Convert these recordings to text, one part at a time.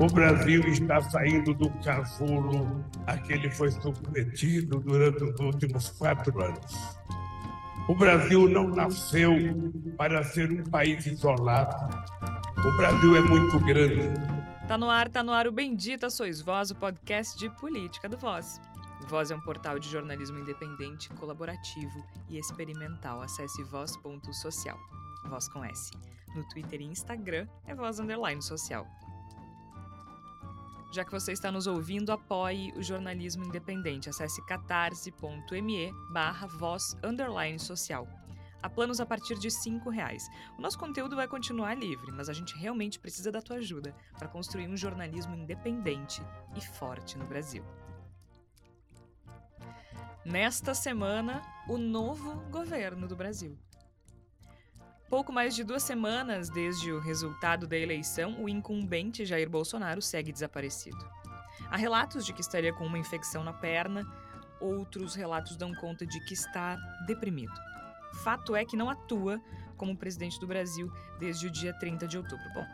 O Brasil está saindo do casulo a que ele foi submetido durante os últimos quatro anos. O Brasil não nasceu para ser um país isolado. O Brasil é muito grande. Tá no ar, tá no ar o Bendita Sois Voz, o podcast de política do Voz. Voz é um portal de jornalismo independente, colaborativo e experimental. Acesse voz.social. Voz com S. No Twitter e Instagram é Voz Underline Social. Já que você está nos ouvindo, apoie o jornalismo independente. Acesse catarse.me barra voz social. Há planos a partir de R$ reais. O nosso conteúdo vai continuar livre, mas a gente realmente precisa da tua ajuda para construir um jornalismo independente e forte no Brasil. Nesta semana, o novo governo do Brasil. Pouco mais de duas semanas desde o resultado da eleição, o incumbente Jair Bolsonaro segue desaparecido. Há relatos de que estaria com uma infecção na perna, outros relatos dão conta de que está deprimido. Fato é que não atua como presidente do Brasil desde o dia 30 de outubro. Bom,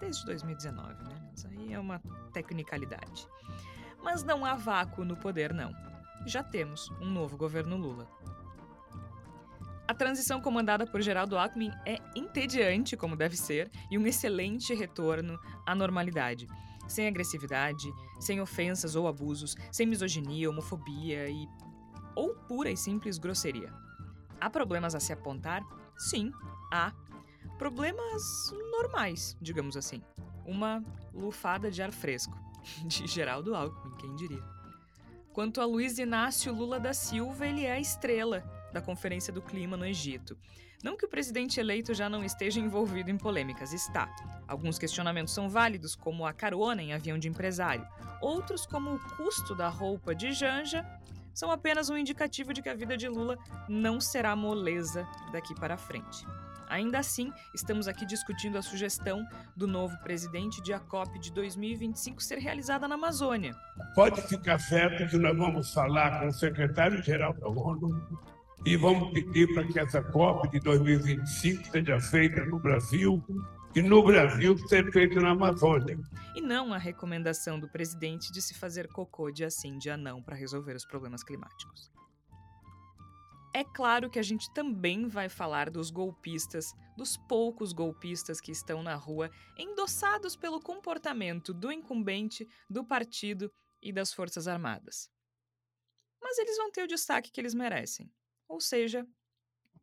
desde 2019, né? Isso aí é uma tecnicalidade. Mas não há vácuo no poder, não. Já temos um novo governo Lula. A transição comandada por Geraldo Alckmin é entediante, como deve ser, e um excelente retorno à normalidade. Sem agressividade, sem ofensas ou abusos, sem misoginia, homofobia e. ou pura e simples grosseria. Há problemas a se apontar? Sim, há. Problemas normais, digamos assim. Uma lufada de ar fresco. De Geraldo Alckmin, quem diria. Quanto a Luiz Inácio Lula da Silva, ele é a estrela da Conferência do Clima no Egito. Não que o presidente eleito já não esteja envolvido em polêmicas, está. Alguns questionamentos são válidos, como a carona em avião de empresário. Outros, como o custo da roupa de Janja, são apenas um indicativo de que a vida de Lula não será moleza daqui para frente. Ainda assim, estamos aqui discutindo a sugestão do novo presidente de a COP de 2025 ser realizada na Amazônia. Pode ficar certo que nós vamos falar com o secretário-geral da ONU, e vamos pedir para que essa COP de 2025 seja feita no Brasil e no Brasil seja feita na Amazônia. E não a recomendação do presidente de se fazer cocô de assim de anão para resolver os problemas climáticos. É claro que a gente também vai falar dos golpistas, dos poucos golpistas que estão na rua, endossados pelo comportamento do incumbente, do partido e das Forças Armadas. Mas eles vão ter o destaque que eles merecem ou seja,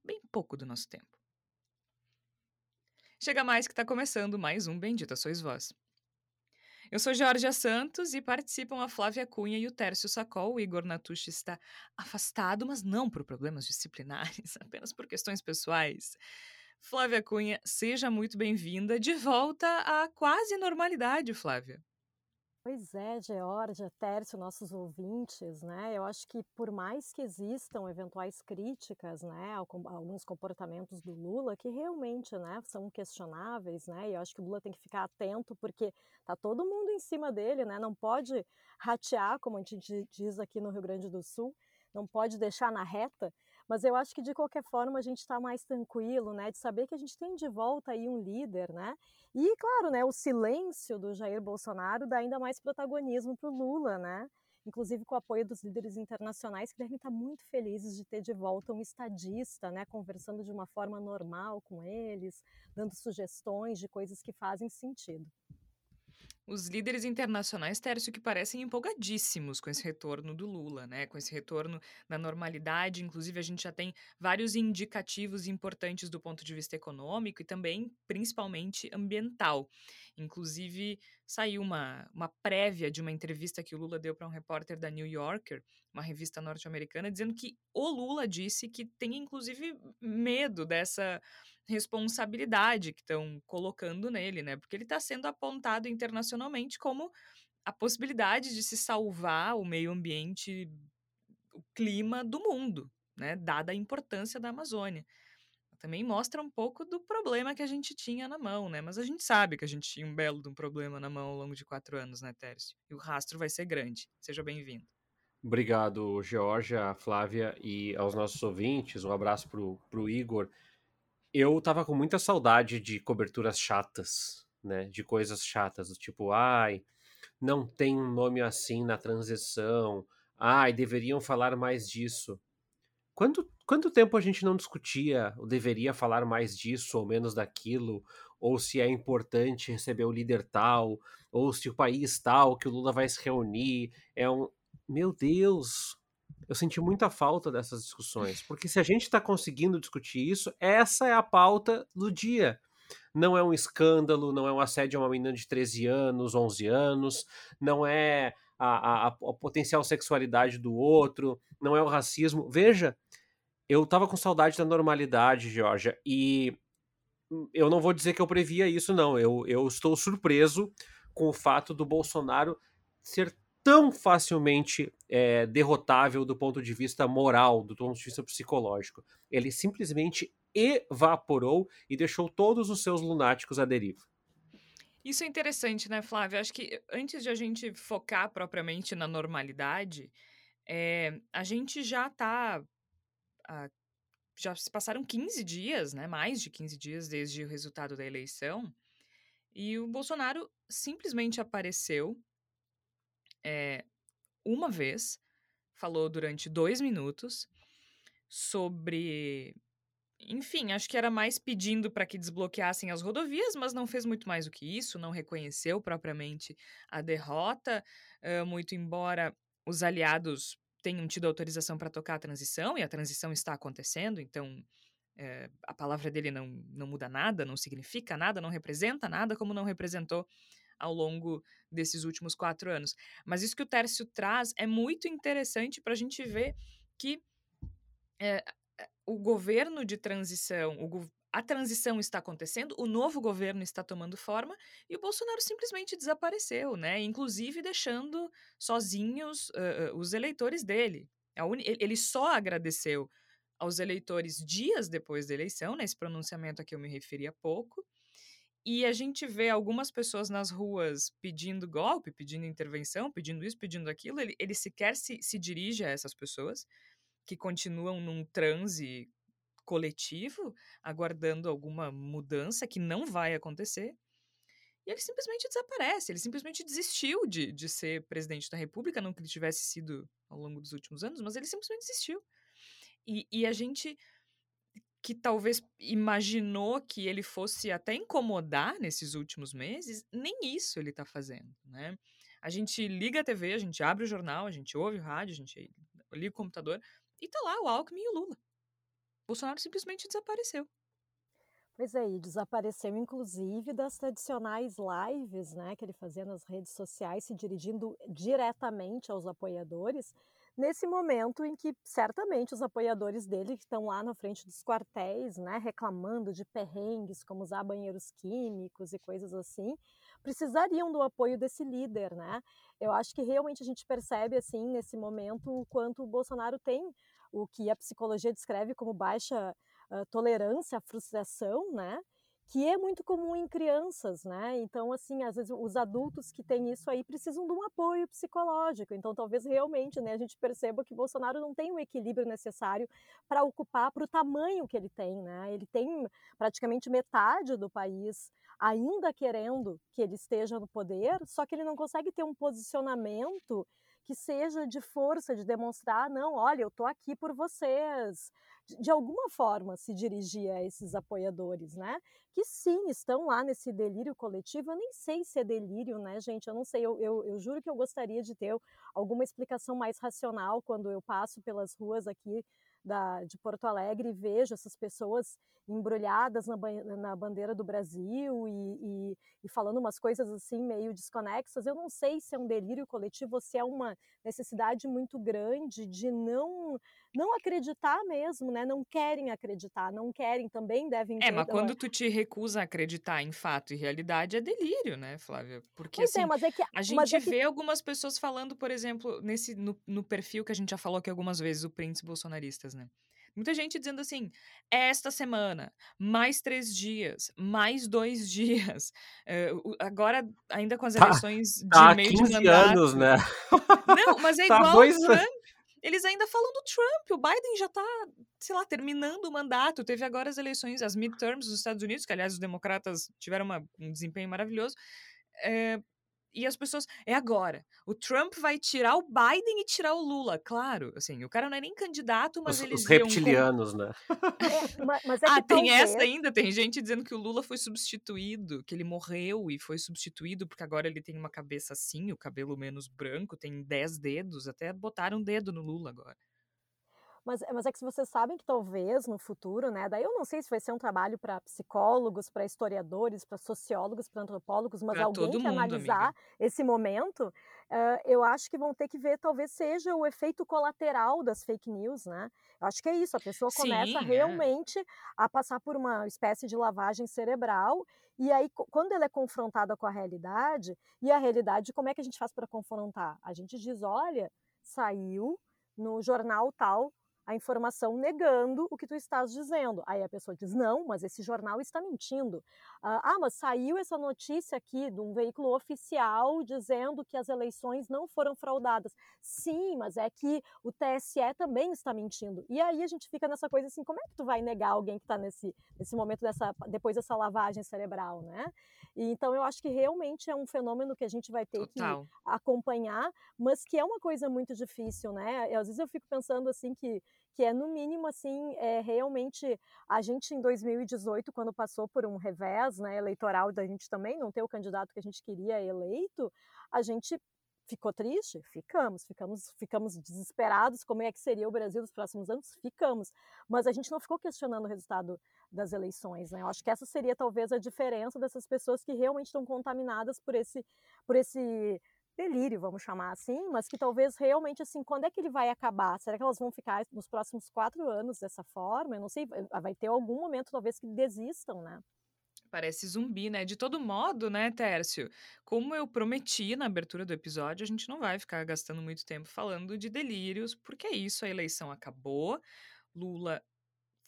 bem pouco do nosso tempo. Chega mais que está começando mais um Bendita Sois Vós. Eu sou Georgia Santos e participam a Flávia Cunha e o Tércio Sacol. O Igor Natucci está afastado, mas não por problemas disciplinares, apenas por questões pessoais. Flávia Cunha, seja muito bem-vinda de volta à quase normalidade, Flávia. Pois é, Georgia, Tércio, nossos ouvintes, né? Eu acho que por mais que existam eventuais críticas, né, a alguns comportamentos do Lula que realmente, né, são questionáveis, né? E eu acho que o Lula tem que ficar atento porque tá todo mundo em cima dele, né? Não pode ratear, como a gente diz aqui no Rio Grande do Sul, não pode deixar na reta, mas eu acho que de qualquer forma a gente está mais tranquilo, né, de saber que a gente tem de volta aí um líder, né? E claro, né, o silêncio do Jair Bolsonaro dá ainda mais protagonismo para o Lula, né? Inclusive com o apoio dos líderes internacionais que devem estar muito felizes de ter de volta um estadista, né, conversando de uma forma normal com eles, dando sugestões de coisas que fazem sentido. Os líderes internacionais, Tércio, que parecem empolgadíssimos com esse retorno do Lula, né? Com esse retorno da normalidade. Inclusive, a gente já tem vários indicativos importantes do ponto de vista econômico e também, principalmente, ambiental. Inclusive, saiu uma, uma prévia de uma entrevista que o Lula deu para um repórter da New Yorker, uma revista norte-americana, dizendo que o Lula disse que tem, inclusive, medo dessa responsabilidade que estão colocando nele, né? Porque ele está sendo apontado internacionalmente como a possibilidade de se salvar o meio ambiente, o clima do mundo, né? Dada a importância da Amazônia. Também mostra um pouco do problema que a gente tinha na mão, né? Mas a gente sabe que a gente tinha um belo de um problema na mão ao longo de quatro anos, né, Tércio? E o rastro vai ser grande. Seja bem-vindo. Obrigado, Georgia, Flávia e aos nossos ouvintes. Um abraço para o Igor eu tava com muita saudade de coberturas chatas né, de coisas chatas, do tipo, ai, não tem um nome assim na transição, ai, deveriam falar mais disso. Quanto, quanto tempo a gente não discutia ou deveria falar mais disso ou menos daquilo, ou se é importante receber o líder tal, ou se o país tal que o Lula vai se reunir é um. Meu Deus! Eu senti muita falta dessas discussões, porque se a gente está conseguindo discutir isso, essa é a pauta do dia não é um escândalo, não é um assédio a uma menina de 13 anos, 11 anos, não é a, a, a potencial sexualidade do outro, não é o racismo. Veja, eu tava com saudade da normalidade, Georgia, e eu não vou dizer que eu previa isso, não. Eu, eu estou surpreso com o fato do Bolsonaro ser tão facilmente é, derrotável do ponto de vista moral, do ponto de vista psicológico. Ele simplesmente evaporou e deixou todos os seus lunáticos à deriva. Isso é interessante, né, Flávio? Acho que antes de a gente focar propriamente na normalidade, é, a gente já está. já se passaram 15 dias, né? Mais de 15 dias desde o resultado da eleição. E o Bolsonaro simplesmente apareceu é, uma vez, falou durante dois minutos sobre enfim, acho que era mais pedindo para que desbloqueassem as rodovias, mas não fez muito mais do que isso, não reconheceu propriamente a derrota, uh, muito embora os aliados tenham tido autorização para tocar a transição, e a transição está acontecendo, então é, a palavra dele não, não muda nada, não significa nada, não representa nada, como não representou ao longo desses últimos quatro anos. Mas isso que o Tércio traz é muito interessante para a gente ver que é, o governo de transição, o, a transição está acontecendo, o novo governo está tomando forma e o Bolsonaro simplesmente desapareceu, né? Inclusive deixando sozinhos uh, os eleitores dele. ele só agradeceu aos eleitores dias depois da eleição, nesse pronunciamento a que eu me referi há pouco. E a gente vê algumas pessoas nas ruas pedindo golpe, pedindo intervenção, pedindo isso, pedindo aquilo. Ele, ele sequer se, se dirige a essas pessoas que continuam num transe coletivo, aguardando alguma mudança que não vai acontecer. E ele simplesmente desaparece, ele simplesmente desistiu de, de ser presidente da República, não que ele tivesse sido ao longo dos últimos anos, mas ele simplesmente desistiu. E, e a gente que talvez imaginou que ele fosse até incomodar nesses últimos meses, nem isso ele está fazendo, né? A gente liga a TV, a gente abre o jornal, a gente ouve o rádio, a gente liga o computador, e tá lá o Alckmin e o Lula. Bolsonaro simplesmente desapareceu. Pois é, desapareceu inclusive das tradicionais lives, né, que ele fazia nas redes sociais, se dirigindo diretamente aos apoiadores, nesse momento em que certamente os apoiadores dele que estão lá na frente dos quartéis, né, reclamando de perrengues, como usar banheiros químicos e coisas assim, precisariam do apoio desse líder, né? Eu acho que realmente a gente percebe assim nesse momento o quanto o Bolsonaro tem o que a psicologia descreve como baixa uh, tolerância à frustração, né? Que é muito comum em crianças, né? Então, assim, às vezes os adultos que têm isso aí precisam de um apoio psicológico. Então, talvez realmente, né, a gente perceba que Bolsonaro não tem o equilíbrio necessário para ocupar para o tamanho que ele tem, né? Ele tem praticamente metade do país ainda querendo que ele esteja no poder, só que ele não consegue ter um posicionamento que seja de força, de demonstrar, não, olha, eu estou aqui por vocês, de, alguma forma se dirigir a esses apoiadores, né? Que sim, estão lá nesse delírio coletivo, eu nem sei se é delírio, né, gente, eu não sei, eu, eu, eu juro que eu gostaria de ter alguma explicação mais racional quando eu passo pelas ruas aqui da, de Porto Alegre e vejo essas pessoas embrulhadas na, na bandeira do Brasil e, e, e, falando umas coisas assim meio desconexas. Eu não sei se é um delírio coletivo ou se é uma necessidade muito grande de não não acreditar mesmo, né? Não querem acreditar, não querem, também devem É, mas quando tu te recusa a acreditar em fato e realidade, é delírio, né, Flávia? Porque pois é, assim, é, mas é que, a gente é vê que... algumas pessoas falando, por exemplo, nesse no, no perfil que a gente já falou aqui algumas vezes, o Prince bolsonaristas, né? Muita gente dizendo assim, esta semana, mais três dias, mais dois dias. Uh, agora, ainda com as tá, eleições tá de meio 15 de mandato. anos, né? Não, mas é tá igual dois... Trump. Eles ainda falam do Trump. O Biden já tá, sei lá, terminando o mandato. Teve agora as eleições, as midterms dos Estados Unidos, que aliás os democratas tiveram uma, um desempenho maravilhoso. É, e as pessoas. É agora. O Trump vai tirar o Biden e tirar o Lula. Claro, assim, o cara não é nem candidato, mas os, eles. Os reptilianos, né? É, mas, mas é ah, tem talvez... essa ainda. Tem gente dizendo que o Lula foi substituído, que ele morreu e foi substituído porque agora ele tem uma cabeça assim, o cabelo menos branco, tem dez dedos. Até botaram um dedo no Lula agora. Mas, mas é que vocês sabem que talvez no futuro, né? Daí eu não sei se vai ser um trabalho para psicólogos, para historiadores, para sociólogos, para antropólogos, mas Pra alguém que mundo, analisar amiga. esse momento, eh, eu acho que vão ter que ver, talvez seja o efeito colateral das fake news, né? Eu acho que é isso, a pessoa começa Sim, é. realmente a passar por uma espécie de lavagem cerebral, e aí, quando ela é confrontada com a realidade, e a realidade, como é que a gente faz para confrontar? A gente diz, olha, saiu no jornal tal a informação negando o que tu estás dizendo. Aí a pessoa diz: não, mas esse jornal está mentindo. Ah, ah, mas saiu essa notícia aqui de um veículo oficial dizendo que as eleições não foram fraudadas. Sim, mas é que o TSE também está mentindo. E aí a gente fica nessa coisa assim: como é que tu vai negar alguém que está nesse, nesse momento dessa, depois dessa lavagem cerebral, né? E, então eu acho que realmente é um fenômeno que a gente vai ter que Total. acompanhar, mas que é uma coisa muito difícil, né? Às vezes eu fico pensando assim que que é no mínimo assim, é realmente a gente em 2018 quando passou por um revés, né, eleitoral da gente também não ter o candidato que a gente queria eleito, a gente ficou triste, ficamos, ficamos, ficamos desesperados como é que seria o Brasil nos próximos anos, ficamos, mas a gente não ficou questionando o resultado das eleições, né? Eu acho que essa seria talvez a diferença dessas pessoas que realmente estão contaminadas por esse, por esse delírio, vamos chamar assim, mas que talvez realmente assim, quando é que ele vai acabar? Será que elas vão ficar nos próximos quatro anos dessa forma? Eu não sei, vai ter algum momento talvez que desistam, né? Parece zumbi, né? De todo modo, né, Tércio? Como eu prometi na abertura do episódio, a gente não vai ficar gastando muito tempo falando de delírios, porque é isso, a eleição acabou, Lula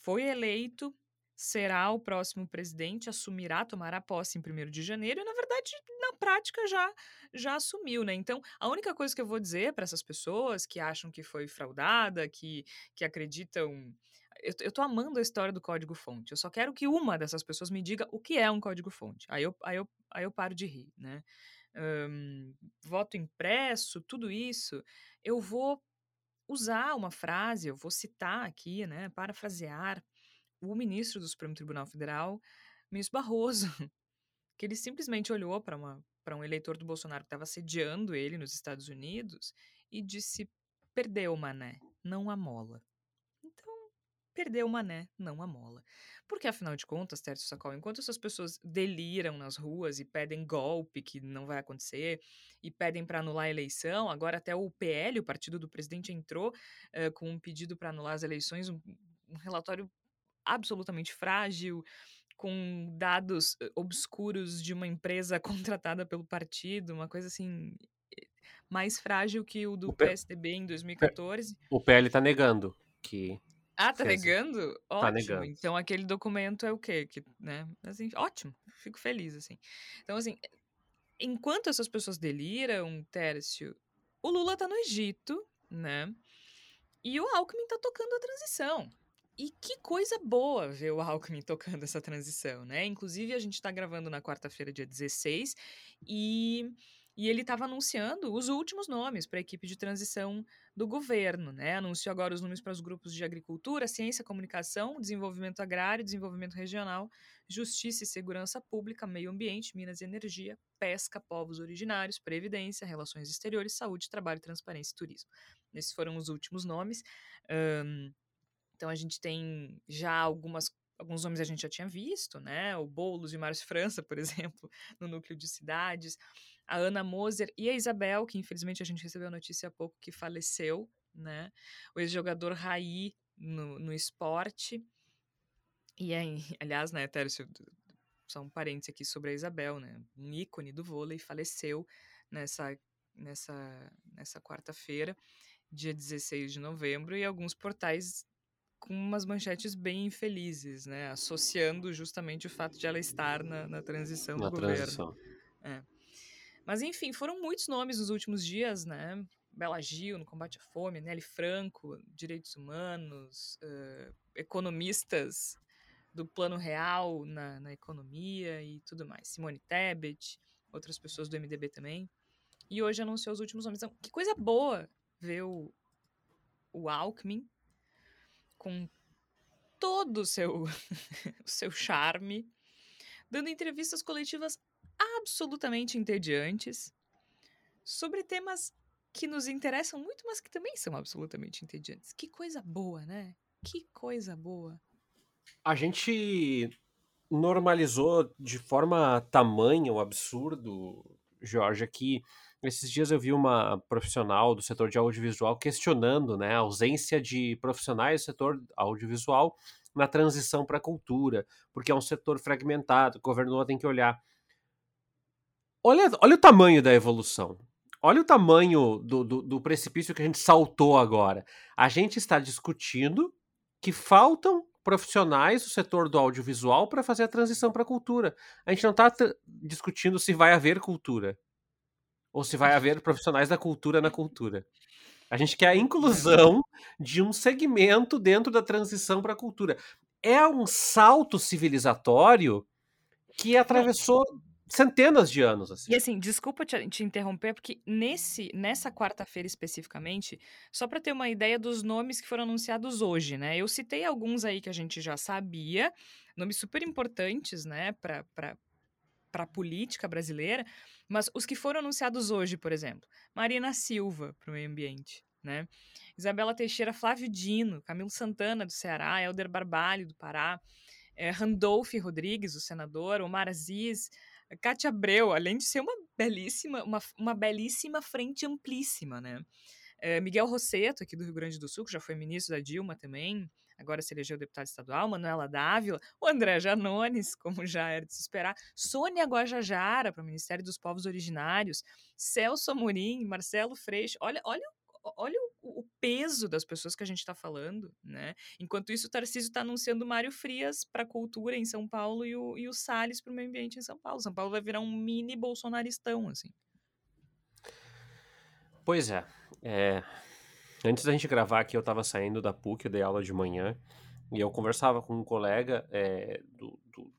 foi eleito, será o próximo presidente, assumirá, tomará posse em 1 de janeiro, e na verdade, na prática, já, já assumiu, né? Então, a única coisa que eu vou dizer para essas pessoas que acham que foi fraudada, que, que acreditam. Eu, eu tô amando a história do código-fonte. Eu só quero que uma dessas pessoas me diga o que é um código-fonte. Aí eu, aí, eu, aí eu paro de rir, né? Ahn, voto impresso, tudo isso, eu vou usar uma frase, eu vou citar aqui, né, parafrasear o ministro do Supremo Tribunal Federal, ministro Barroso, que ele simplesmente olhou para uma para um eleitor do Bolsonaro que estava sediando ele nos Estados Unidos e disse: perdeu, mané, não amola. Então, perdeu, mané, não amola. Porque, afinal de contas, Tércio Sacol, enquanto essas pessoas deliram nas ruas e pedem golpe, que não vai acontecer, e pedem para anular a eleição, agora até o PL, o partido do presidente, entrou eh, com um pedido para anular as eleições, um, um relatório absolutamente frágil, com dados eh, obscuros de uma empresa contratada pelo partido, uma coisa assim eh, mais frágil que o do O PSDB em 2014. O PL tá negando que. Ah, tá negando? Tá Ótimo. negando. Então aquele documento é o quê? Que, né? Assim, ótimo. Fico feliz assim. Então assim, enquanto essas pessoas deliram, Tércio, o Lula tá no Egito, né? E o Alckmin tá tocando a transição. E que coisa boa ver o Alckmin tocando essa transição, né? Inclusive, a gente tá gravando na quarta-feira, dia 16, e, e ele estava anunciando os últimos nomes para a equipe de transição do governo, né? Anunciou agora os nomes para os grupos de agricultura, ciência, comunicação, desenvolvimento agrário, desenvolvimento regional, justiça e segurança pública, meio ambiente, minas e energia, pesca, povos originários, previdência, relações exteriores, saúde, trabalho, transparência e turismo. Esses foram os últimos nomes. Ahn, então a gente tem já algumas alguns nomes a gente já tinha visto, né? O Boulos e o Márcio França, por exemplo, no núcleo de cidades, a Ana Moser e a Isabel, que infelizmente a gente recebeu a notícia há pouco que faleceu, né? O ex-jogador Raí no, no esporte. E aí, aliás, né, Tércio, só um parênteses aqui sobre a Isabel, né? Um ícone do vôlei faleceu nessa nessa nessa quarta-feira, dia 16 de novembro, e alguns portais com umas manchetes bem infelizes, né? Associando justamente o fato de ela estar na, na transição Na do governo. transição. Mas enfim, foram muitos nomes nos últimos dias, né? Bela Gil no combate à fome, Nelly Franco, direitos humanos, uh, economistas do plano real na, na, economia e tudo mais. Simone Tebet, outras pessoas do MDB também. E hoje anunciou os últimos nomes. Então, que coisa boa ver o, o Alckmin com todo o seu, o seu charme, dando entrevistas coletivas absolutamente entediantes sobre temas que nos interessam muito, mas que também são absolutamente entediantes. Que coisa boa, né? Que coisa boa. A gente normalizou de forma tamanha o absurdo, Jorge, que esses dias eu vi uma profissional do setor de audiovisual questionando né, a ausência de profissionais do setor audiovisual na transição para a cultura, porque é um setor fragmentado, o governo tem que olhar. Olha, olha o tamanho da evolução. Olha o tamanho do, do, do precipício que a gente saltou agora. A gente está discutindo que faltam profissionais do setor do audiovisual para fazer a transição para a cultura. A gente não está discutindo se vai haver cultura ou se vai haver profissionais da cultura na cultura. A gente quer a inclusão de um segmento dentro da transição para a cultura. É um salto civilizatório que atravessou centenas de anos. Assim. E assim, desculpa te, te interromper, porque nesse, nessa quarta-feira especificamente, só para ter uma ideia dos nomes que foram anunciados hoje, né? Eu citei alguns aí que a gente já sabia, nomes super importantes, né, para a política brasileira, mas os que foram anunciados hoje, por exemplo, Marina Silva para o meio ambiente, né? Isabela Teixeira, Flávio Dino, Camilo Santana do Ceará, Helder Barbalho do Pará, é, Randolph Rodrigues, o senador, Omar Aziz, Cátia Abreu, além de ser uma belíssima, uma, uma belíssima frente amplíssima, né? É, Miguel Rosseto, aqui do Rio Grande do Sul, que já foi ministro da Dilma também, agora se elegeu deputado estadual, Manuela Dávila, o André Janones, como já era de se esperar, Sônia Guajajara, para o Ministério dos Povos Originários, Celso Amorim, Marcelo Freixo, olha, olha olha o, o, peso das pessoas que a gente está falando, né? Enquanto isso, o Tarcísio está anunciando o Mário Frias para a cultura em São Paulo e o, e o Salles para o meio ambiente em São Paulo. São Paulo vai virar um mini bolsonaristão, assim. Pois é. é... Antes da gente gravar aqui, eu estava saindo da PUC, eu dei aula de manhã, e eu conversava com um colega é, do, do...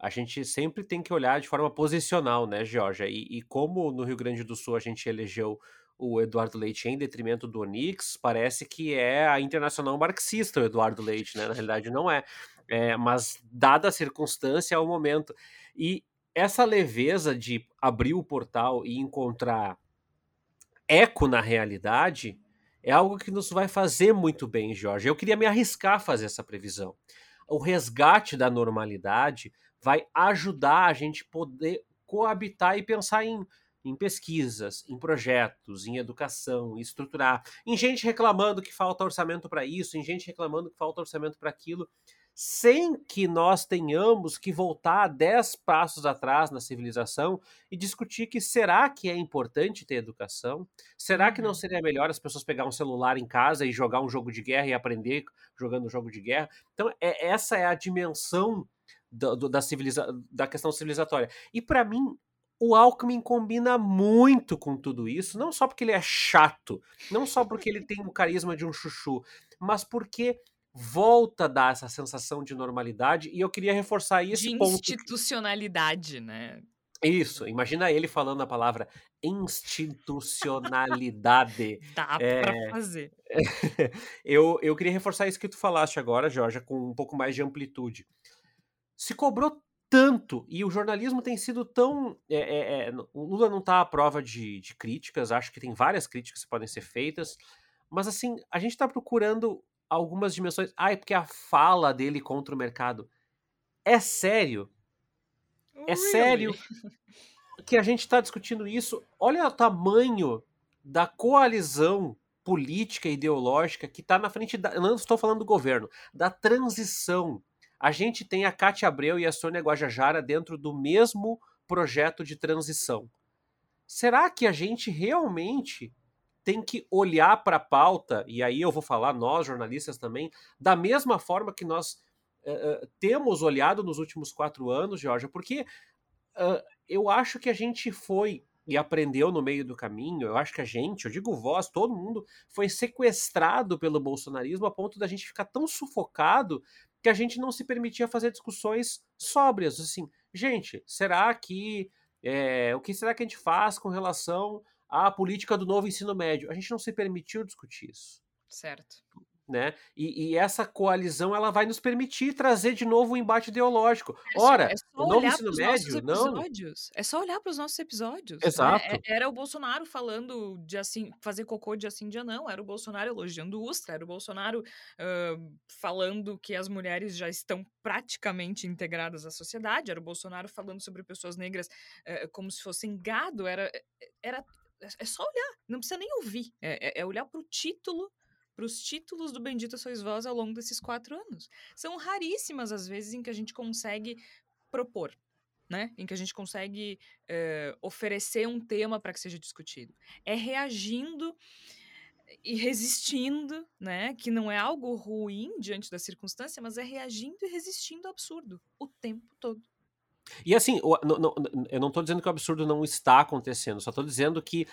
A gente sempre tem que olhar de forma posicional, né, Georgia? E, e como no Rio Grande do Sul a gente elegeu o Eduardo Leite em detrimento do Onix, parece que é a internacional marxista o Eduardo Leite, né? Na realidade não é. é mas dada a circunstância, é o momento. E essa leveza de abrir o portal e encontrar eco na realidade é algo que nos vai fazer muito bem, Jorge. Eu queria me arriscar a fazer essa previsão. O resgate da normalidade vai ajudar a gente poder coabitar e pensar em em pesquisas, em projetos, em educação, em estruturar, em gente reclamando que falta orçamento para isso, em gente reclamando que falta orçamento para aquilo, sem que nós tenhamos que voltar dez passos atrás na civilização e discutir que será que é importante ter educação? Será que não uhum. seria melhor as pessoas pegar um celular em casa e jogar um jogo de guerra e aprender jogando um jogo de guerra? Então, é, essa é a dimensão da, da, civiliza da questão civilizatória. E para mim, o Alckmin combina muito com tudo isso, não só porque ele é chato, não só porque ele tem o carisma de um chuchu, mas porque volta a dar essa sensação de normalidade e eu queria reforçar esse de ponto. institucionalidade, né? Isso, imagina ele falando a palavra institucionalidade. Dá é... pra fazer. eu, eu queria reforçar isso que tu falaste agora, Jorge, com um pouco mais de amplitude. Se cobrou tanto, e o jornalismo tem sido tão. É, é, é, o Lula não está à prova de, de, críticas, acho que tem várias críticas que podem ser feitas, mas assim, a gente está procurando algumas dimensões. Ah, é porque a fala dele contra o mercado. É sério? É really? sério que a gente está discutindo isso? Olha o tamanho da coalizão política e ideológica que está na frente da. Não estou falando do governo, da transição a gente tem a Cátia Abreu e a Sônia Guajajara dentro do mesmo projeto de transição. Será que a gente realmente tem que olhar para a pauta, e aí eu vou falar nós, jornalistas também, da mesma forma que nós uh, temos olhado nos últimos quatro anos, Georgia, porque uh, eu acho que a gente foi e aprendeu no meio do caminho. Eu acho que a gente, eu digo vós, todo mundo foi sequestrado pelo bolsonarismo a ponto da gente ficar tão sufocado que a gente não se permitia fazer discussões sóbrias. Assim, gente, será que. É, o que será que a gente faz com relação à política do novo ensino médio? A gente não se permitiu discutir isso. Certo né? E, e, essa coalizão ela vai nos permitir trazer de novo o um embate ideológico. É Ora, é o novo ensino médio, não. É só olhar para os nossos episódios. Né? Exato. Né? Era o Bolsonaro falando de assim, fazer cocô de assim dia não. Era o Bolsonaro elogiando o Ustra. Era o Bolsonaro uh, falando que as mulheres já estão praticamente integradas à sociedade. Era o Bolsonaro falando sobre pessoas negras uh, como se fossem gado. Era, era é só olhar, não precisa nem ouvir. É, é olhar para o título para os títulos do Bendita Sois Vós ao longo desses quatro anos. São raríssimas as vezes em que a gente consegue propor, né? Em que a gente consegue uh, oferecer um tema para que seja discutido. É reagindo e resistindo, né? Que não é algo ruim diante da circunstância, mas é reagindo e resistindo ao absurdo o tempo todo. E assim, eu não estou dizendo que o absurdo não está acontecendo, só estou dizendo que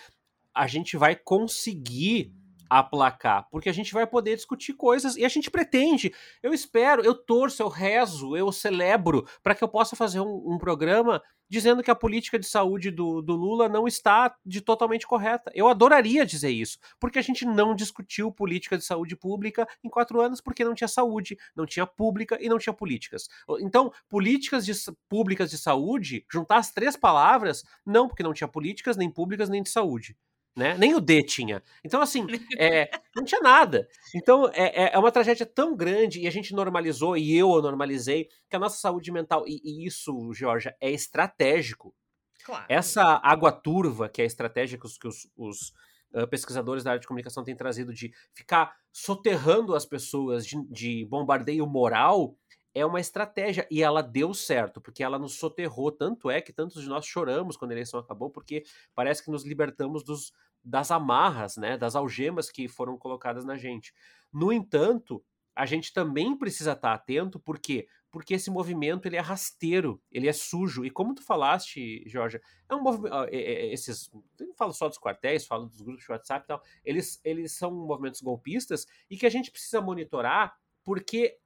a gente vai conseguir aplacar, porque a gente vai poder discutir coisas e a gente pretende. Eu espero, eu torço, eu rezo, eu celebro para que eu possa fazer um, um, programa dizendo que a política de saúde do, do, Lula não está de totalmente correta. Eu adoraria dizer isso, porque a gente não discutiu política de saúde pública em quatro anos porque não tinha saúde, não tinha pública e não tinha políticas. Então, políticas de, públicas de saúde, juntar as três palavras, não porque não tinha políticas, nem públicas, nem de saúde né? Nem o D tinha. Então, assim, é, não tinha nada. Então, é, é, é uma tragédia tão grande e a gente normalizou, e eu normalizei, que a nossa saúde mental, e, e isso, Georgia, é estratégico. Claro. Essa água turva, que é estratégica que os, os uh, pesquisadores da área de comunicação têm trazido de ficar soterrando as pessoas de, de bombardeio moral, é uma estratégia e ela deu certo, porque ela nos soterrou. Tanto é que tantos de nós choramos quando a eleição acabou, porque parece que nos libertamos dos, das amarras, né, das algemas que foram colocadas na gente. No entanto, a gente também precisa estar atento, por quê? Porque esse movimento ele é rasteiro, ele é sujo. E como tu falaste, Jorge, é um movimento. Esses. Eu não falo só dos quartéis, falo dos grupos de WhatsApp e tal. Eles, eles são movimentos golpistas e que a gente precisa monitorar, porque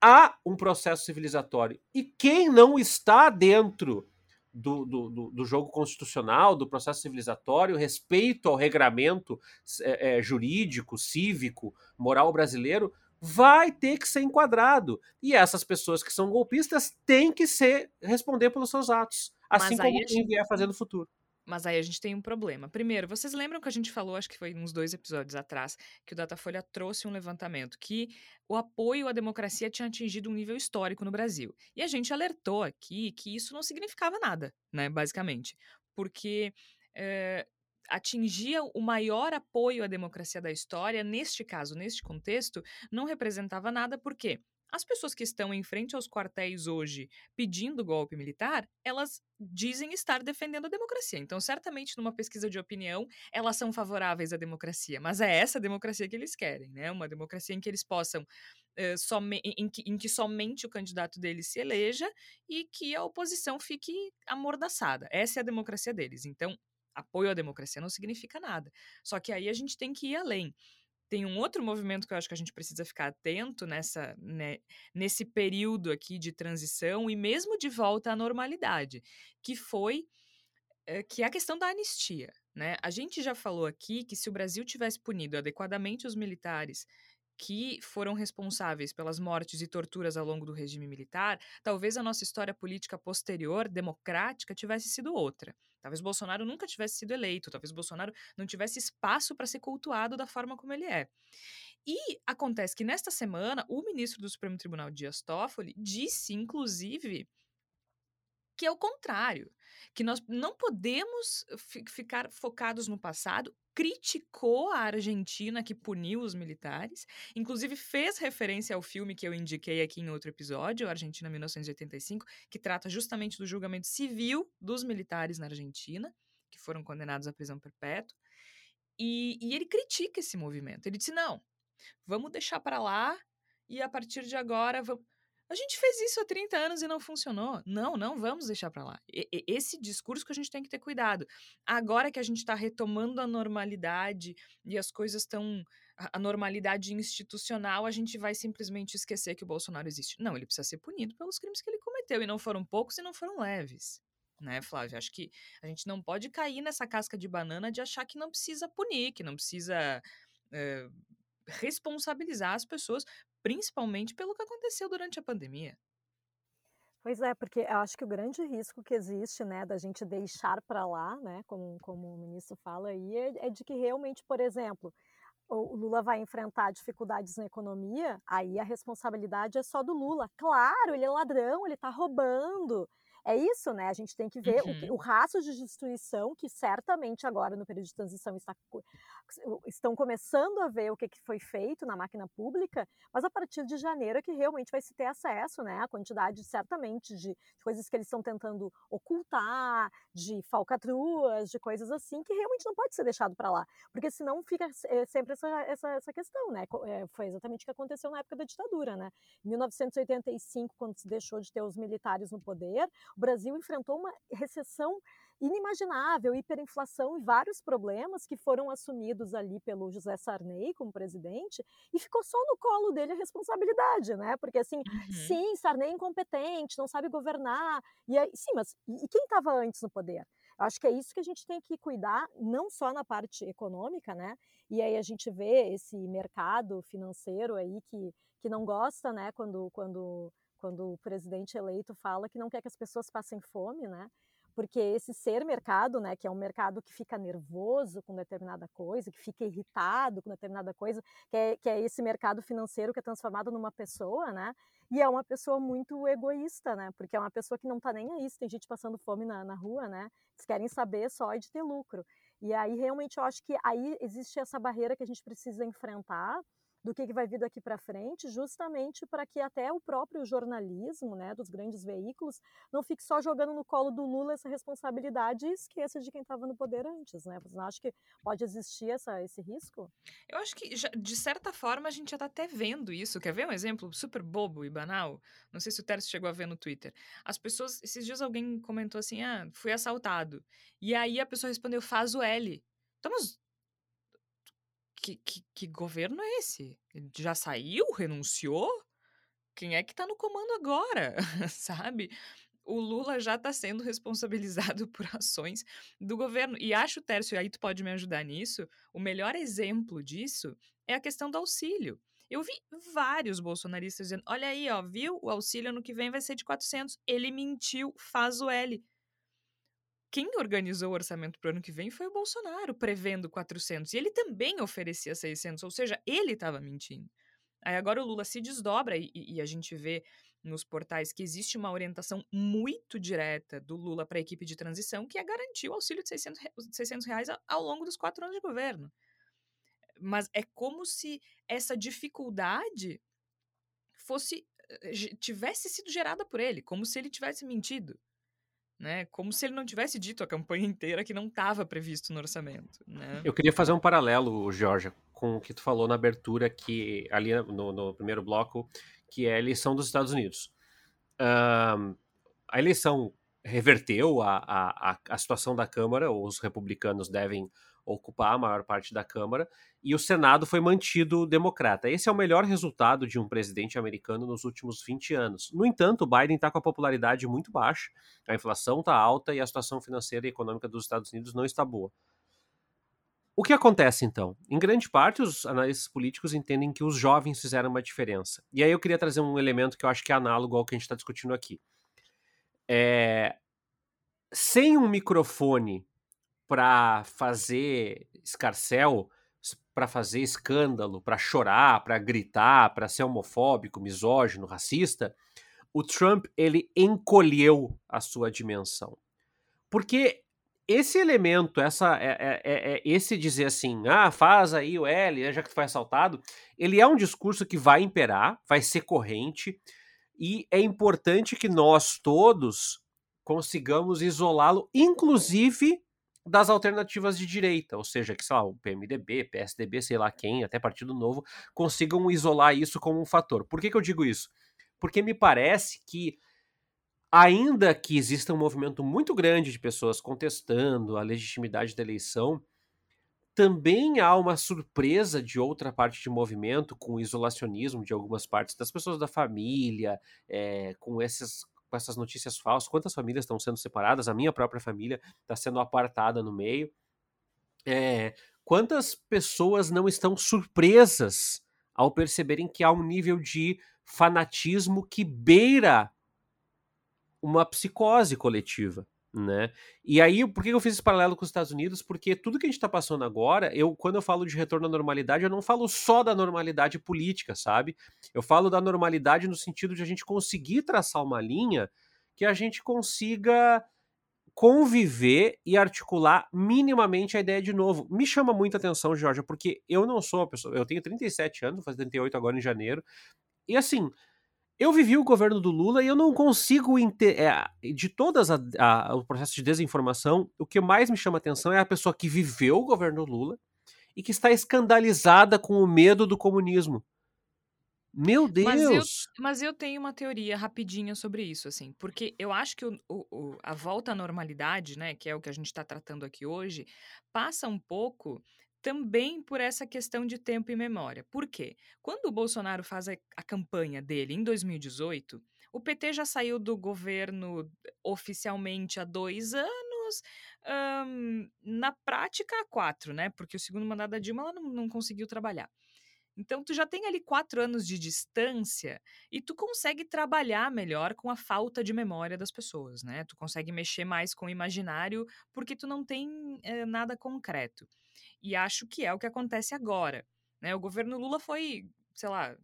há um processo civilizatório. E quem não está dentro do, do, do, jogo constitucional, do processo civilizatório, respeito ao regramento é, é, jurídico, cívico, moral brasileiro, vai ter que ser enquadrado. E essas pessoas que são golpistas têm que ser responder pelos seus atos, assim como quem gente... vier fazer no futuro. Mas aí a gente tem um problema. Primeiro, vocês lembram que a gente falou, acho que foi uns dois episódios atrás, que o Datafolha trouxe um levantamento que o apoio à democracia tinha atingido um nível histórico no Brasil. E a gente alertou aqui que isso não significava nada, né, basicamente. Porque é, atingia o maior apoio à democracia da história, neste caso, neste contexto, não representava nada, por quê? As pessoas que estão em frente aos quartéis hoje pedindo golpe militar, elas dizem estar defendendo a democracia. Então, certamente, numa pesquisa de opinião, elas são favoráveis à democracia. Mas é essa democracia que eles querem, né? Uma democracia em que eles possam. Some, em, que, em que somente o candidato deles se eleja e que a oposição fique amordaçada. Essa é a democracia deles. Então, apoio à democracia não significa nada. Só que aí a gente tem que ir além tem um outro movimento que eu acho que a gente precisa ficar atento nessa, né, nesse período aqui de transição e mesmo de volta à normalidade, que foi é, que é a questão da anistia. Né? A gente já falou aqui que se o Brasil tivesse punido adequadamente os militares que foram responsáveis pelas mortes e torturas ao longo do regime militar, talvez a nossa história política posterior, democrática, tivesse sido outra. Talvez Bolsonaro nunca tivesse sido eleito, talvez Bolsonaro não tivesse espaço para ser cultuado da forma como ele é. E acontece que nesta semana, o ministro do Supremo Tribunal Dias Toffoli disse, inclusive, que é o contrário, que nós não podemos ficar focados no passado, criticou a Argentina que puniu os militares, inclusive fez referência ao filme que eu indiquei aqui em outro episódio, Argentina 1985, que trata justamente do julgamento civil dos militares na Argentina, que foram condenados à prisão perpétua. E, e ele critica esse movimento. Ele disse: não, vamos deixar para lá e a partir de agora vamos A gente fez isso há 30 anos e não funcionou. Não, não vamos deixar para lá. E, esse discurso que a gente tem que ter cuidado. Agora que a gente está retomando a normalidade e as coisas estão. A normalidade institucional, a gente vai simplesmente esquecer que o Bolsonaro existe. Não, ele precisa ser punido pelos crimes que ele cometeu. E não foram poucos e não foram leves. Né, Flávio? Acho que a gente não pode cair nessa casca de banana de achar que não precisa punir, que não precisa. É, responsabilizar as pessoas, principalmente pelo que aconteceu durante a pandemia. Pois é, porque eu acho que o grande risco que existe, né, da gente deixar para lá, né, como, como o ministro fala aí, é, é de que realmente, por exemplo, o Lula vai enfrentar dificuldades na economia, aí a responsabilidade é só do Lula. Claro, ele é ladrão, ele está roubando, é isso, né? A gente tem que ver uhum. o, o rastro de destruição que certamente agora no período de transição está, estão começando a ver o que, que foi feito na máquina pública, mas a partir de janeiro é que realmente vai se ter acesso, né? A quantidade certamente de coisas que eles estão tentando ocultar, de falcatruas, de coisas assim que realmente não pode ser deixado para lá, porque senão fica eh, sempre essa, essa, essa questão, né? Eh, foi exatamente o que aconteceu na época da ditadura, né? Em 1985, quando se deixou de ter os militares no poder, o Brasil enfrentou uma recessão inimaginável, hiperinflação e vários problemas que foram assumidos ali pelo José Sarney como presidente e ficou só no colo dele a responsabilidade, né? Porque assim, uhum. sim, Sarney é incompetente, não sabe governar. E aí, sim, mas e quem estava antes no poder? Acho que é isso que a gente tem que cuidar, não só na parte econômica, né? E aí a gente vê esse mercado financeiro aí que, que não gosta, né? Quando, quando quando o presidente eleito fala que não quer que as pessoas passem fome, né? Porque esse ser mercado, né, que é um mercado que fica nervoso com determinada coisa, que fica irritado com determinada coisa, que é, que é esse mercado financeiro que é transformado numa pessoa, né? E é uma pessoa muito egoísta, né? Porque é uma pessoa que não está nem aí, se tem gente passando fome na, na rua, né? Eles querem saber só de ter lucro. E aí, realmente, eu acho que aí existe essa barreira que a gente precisa enfrentar, do que, que vai vir daqui para frente, justamente para que até o próprio jornalismo, né, dos grandes veículos, não fique só jogando no colo do Lula essa responsabilidade e esqueça de quem estava no poder antes, né? Você não acha que pode existir essa, esse risco? Eu acho que, já, de certa forma, a gente já está até vendo isso. Quer ver um exemplo super bobo e banal? Não sei se o Tércio chegou a ver no Twitter. As pessoas, esses dias alguém comentou assim, ah, fui assaltado. E aí a pessoa respondeu, faz o L. Então, mas que, que, que governo é esse? Ele já saiu? Renunciou? Quem é que tá no comando agora? Sabe? O Lula já está sendo responsabilizado por ações do governo. E acho, Tércio, e aí tu pode me ajudar nisso, o melhor exemplo disso é a questão do auxílio. Eu vi vários bolsonaristas dizendo: olha aí, ó, viu? O auxílio ano que vem vai ser de 400. Ele mentiu, faz o L quem organizou o orçamento para o ano que vem foi o Bolsonaro, prevendo 400. E ele também oferecia 600, ou seja, ele estava mentindo. Aí agora o Lula se desdobra e, e, a gente vê nos portais que existe uma orientação muito direta do Lula para a equipe de transição, que é garantir o auxílio de 600, 600 reais ao longo dos quatro anos de governo. Mas é como se essa dificuldade fosse eh, tivesse sido gerada por ele, como se ele tivesse mentido né? Como se ele não tivesse dito a campanha inteira que não estava previsto no orçamento, né? Eu queria fazer um paralelo, Georgia, com o que tu falou na abertura, que ali no, no primeiro bloco, que é a eleição dos Estados Unidos. A eleição reverteu a, a, a situação da Câmara, os republicanos devem ocupar a maior parte da Câmara, e o Senado foi mantido democrata. Esse é o melhor resultado de um presidente americano nos últimos 20 anos. No entanto, Biden está com a popularidade muito baixa, a inflação está alta e a situação financeira e econômica dos Estados Unidos não está boa. O que acontece então? Em grande parte, os analistas políticos entendem que os jovens fizeram uma diferença. E aí eu queria trazer um elemento que eu acho que é análogo ao que a gente está discutindo aqui. É... Sem um microfone para fazer escarcel, para fazer escândalo, para chorar, para gritar, para ser homofóbico, misógino, racista, o Trump ele encolheu a sua dimensão. Porque esse elemento, essa, é, é, é, é esse dizer assim, ah, faz aí o L, né, já que foi assaltado, ele é um discurso que vai imperar, vai ser corrente, e é importante que nós todos consigamos isolá-lo, inclusive das alternativas de direita, ou seja, que sei lá, o PMDB, PSDB, sei lá quem, até Partido Novo, consigam isolar isso como um fator. Por que, que eu digo isso? porque me parece que ainda que exista um movimento muito grande de pessoas contestando a legitimidade da eleição, também há uma surpresa de outra parte de movimento com o isolacionismo de algumas partes das pessoas da família, é, com esses com essas notícias falsas, quantas famílias estão sendo separadas, a minha própria família está sendo apartada no meio. É, quantas pessoas não estão surpresas ao perceberem que há um nível de fanatismo que beira uma psicose coletiva né? E aí, por que eu fiz esse paralelo com os Estados Unidos? Porque tudo que a gente está passando agora, eu quando eu falo de retorno à normalidade, eu não falo só da normalidade política, sabe? Eu falo da normalidade no sentido de a gente conseguir traçar uma linha que a gente consiga conviver e articular minimamente a ideia de novo. Me chama muita atenção, Georgia, porque eu não sou uma pessoa, eu tenho 37 anos, vou fazer 38 agora em janeiro. E assim, eu vivi o governo do Lula e eu não consigo é, de todas a, a, o processo de desinformação, o que mais me chama atenção é a pessoa que viveu o governo do Lula e que está escandalizada com o medo do comunismo. Meu Deus! Mas eu, mas eu tenho uma teoria rapidinha sobre isso, assim, porque eu acho que o, o, a volta à normalidade, né, que é o que a gente está tratando aqui hoje, passa um pouco também por essa questão de tempo e memória. Por quê? Quando o Bolsonaro faz a, a campanha dele em 2018, o PT já saiu do governo oficialmente há dois anos, na prática há quatro, né? Porque o segundo mandato da Dilma ela não, não conseguiu trabalhar. Então, tu já tem ali quatro anos de distância e tu consegue trabalhar melhor com a falta de memória das pessoas, né? Tu consegue mexer mais com o imaginário porque tu não tem é, nada concreto. E acho que é o que acontece agora. Né? O governo Lula foi, sei lá,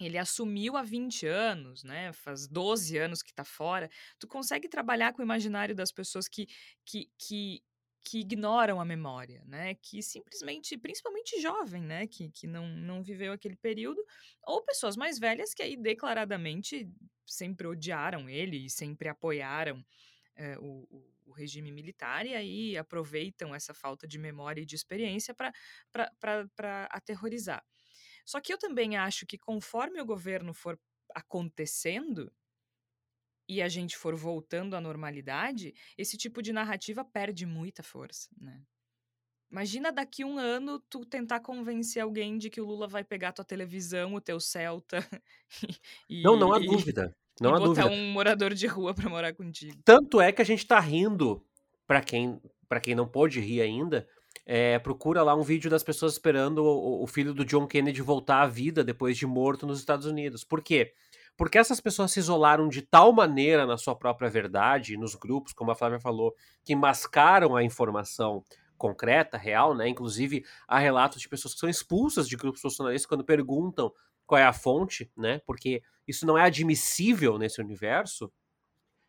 ele assumiu há 20 anos, né? Faz 12 anos que está fora. Tu consegue trabalhar com o imaginário das pessoas que, que, que, que ignoram a memória, né? Que simplesmente, principalmente jovem, né? Que, que não, não viveu aquele período, ou pessoas mais velhas que aí declaradamente sempre odiaram ele e sempre apoiaram é, o, o, regime militar e aí aproveitam essa falta de memória e de experiência para aterrorizar. Só que eu também acho que conforme o governo for acontecendo e a gente for voltando à normalidade, esse tipo de narrativa perde muita força, né? Imagina daqui um ano tu tentar convencer alguém de que o Lula vai pegar tua televisão, o teu Celta. E, não, não há dúvida. Não e há botar dúvida. um morador de rua para morar contigo. Tanto é que a gente tá rindo, para quem, pra quem não pôde rir ainda, é, procura lá um vídeo das pessoas esperando o, o, filho do John Kennedy voltar à vida depois de morto nos Estados Unidos. Por quê? Porque essas pessoas se isolaram de tal maneira na sua própria verdade, nos grupos, como a Flávia falou, que mascaram a informação concreta, real, né? Inclusive, há relatos de pessoas que são expulsas de grupos bolsonaristas quando perguntam qual é a fonte, né? Porque isso não é admissível nesse universo.